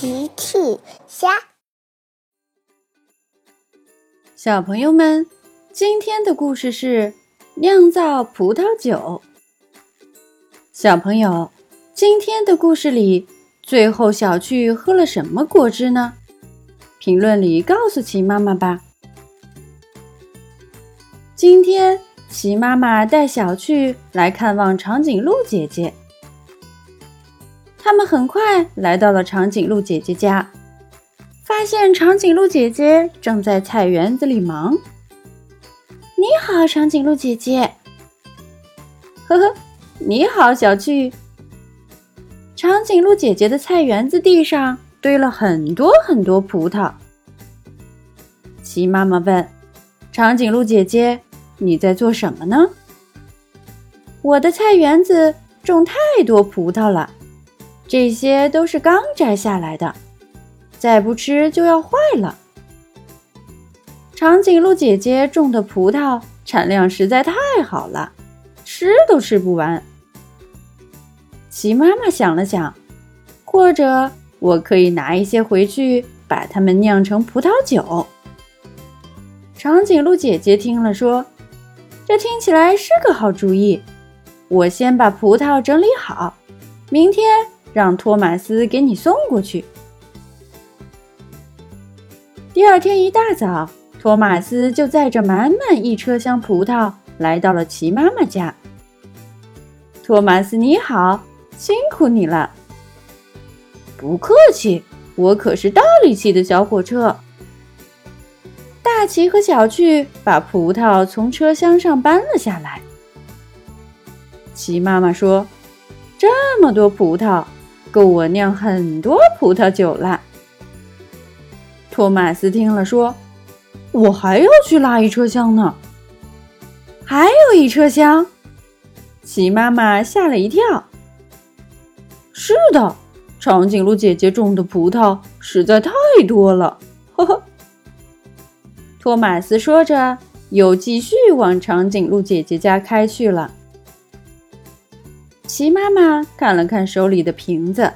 奇趣虾，小朋友们，今天的故事是酿造葡萄酒。小朋友，今天的故事里，最后小趣喝了什么果汁呢？评论里告诉齐妈妈吧。今天，齐妈妈带小趣来看望长颈鹿姐姐。他们很快来到了长颈鹿姐姐家，发现长颈鹿姐姐正在菜园子里忙。你好，长颈鹿姐姐。呵呵，你好，小趣。长颈鹿姐姐的菜园子地上堆了很多很多葡萄。鸡妈妈问长颈鹿姐姐：“你在做什么呢？”我的菜园子种太多葡萄了。这些都是刚摘下来的，再不吃就要坏了。长颈鹿姐姐种的葡萄产量实在太好了，吃都吃不完。齐妈妈想了想，或者我可以拿一些回去，把它们酿成葡萄酒。长颈鹿姐姐听了说：“这听起来是个好主意。我先把葡萄整理好，明天。”让托马斯给你送过去。第二天一大早，托马斯就载着满满一车厢葡萄来到了齐妈妈家。托马斯，你好，辛苦你了。不客气，我可是大力气的小火车。大奇和小趣把葡萄从车厢上搬了下来。齐妈妈说：“这么多葡萄。”够我酿很多葡萄酒了。托马斯听了说：“我还要去拉一车厢呢。”还有一车厢，齐妈妈吓了一跳。是的，长颈鹿姐姐种的葡萄实在太多了。呵呵。托马斯说着，又继续往长颈鹿姐姐家开去了。齐妈妈看了看手里的瓶子，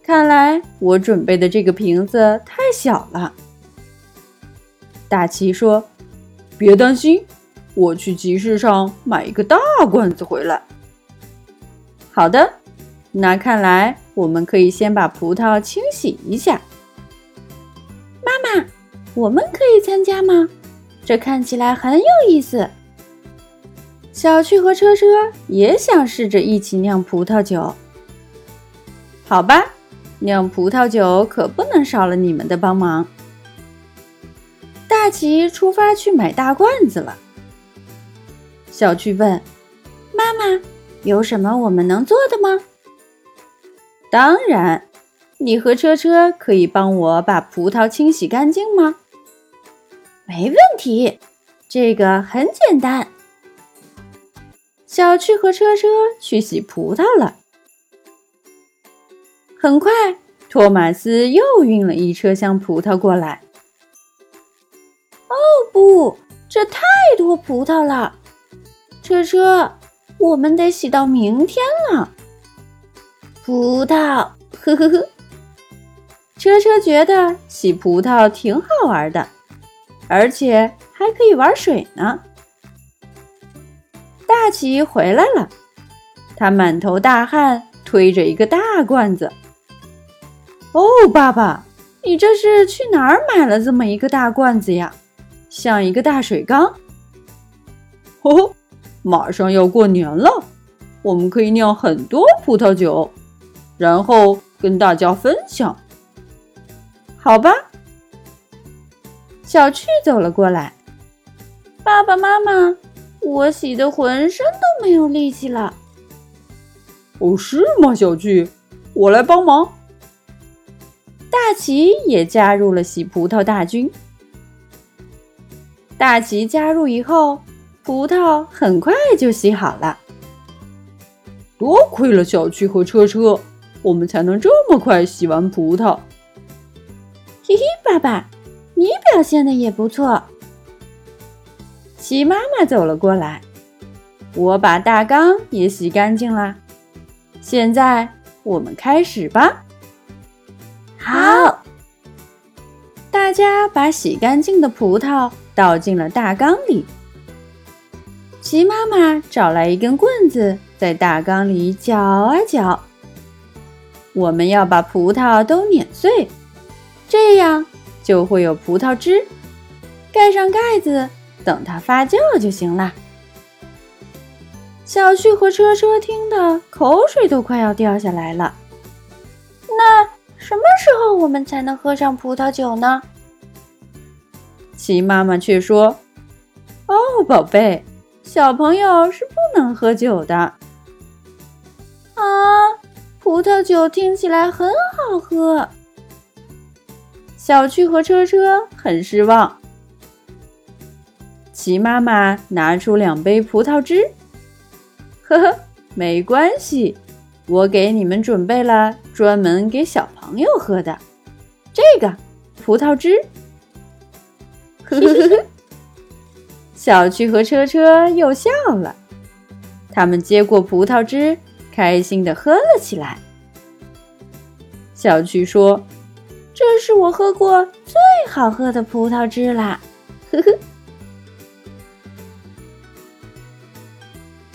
看来我准备的这个瓶子太小了。大齐说：“别担心，我去集市上买一个大罐子回来。”好的，那看来我们可以先把葡萄清洗一下。妈妈，我们可以参加吗？这看起来很有意思。小趣和车车也想试着一起酿葡萄酒。好吧，酿葡萄酒可不能少了你们的帮忙。大奇出发去买大罐子了。小趣问：“妈妈，有什么我们能做的吗？”当然，你和车车可以帮我把葡萄清洗干净吗？没问题，这个很简单。小趣和车车去洗葡萄了。很快，托马斯又运了一车厢葡萄过来。哦不，这太多葡萄了！车车，我们得洗到明天了。葡萄，呵呵呵。车车觉得洗葡萄挺好玩的，而且还可以玩水呢。大奇回来了，他满头大汗，推着一个大罐子。哦，爸爸，你这是去哪儿买了这么一个大罐子呀？像一个大水缸。哦，马上要过年了，我们可以酿很多葡萄酒，然后跟大家分享。好吧。小趣走了过来，爸爸妈妈。我洗的浑身都没有力气了。哦，是吗，小巨？我来帮忙。大奇也加入了洗葡萄大军。大奇加入以后，葡萄很快就洗好了。多亏了小趣和车车，我们才能这么快洗完葡萄。嘿嘿，爸爸，你表现的也不错。齐妈妈走了过来，我把大缸也洗干净啦。现在我们开始吧。好，大家把洗干净的葡萄倒进了大缸里。齐妈妈找来一根棍子，在大缸里搅啊搅。我们要把葡萄都碾碎，这样就会有葡萄汁。盖上盖子，等它发酵就行了。小旭和车车听得口水都快要掉下来了。那什么时候我们才能喝上葡萄酒呢？齐妈妈却说：“哦，宝贝，小朋友是不能喝酒的。”啊，葡萄酒听起来很好喝。小趣和车车很失望。齐妈妈拿出两杯葡萄汁，呵呵，没关系，我给你们准备了专门给小朋友喝的这个葡萄汁。呵呵呵呵，小趣和车车又笑了，他们接过葡萄汁，开心的喝了起来。小趣说：“这是我喝过最好喝的葡萄汁啦！”呵呵。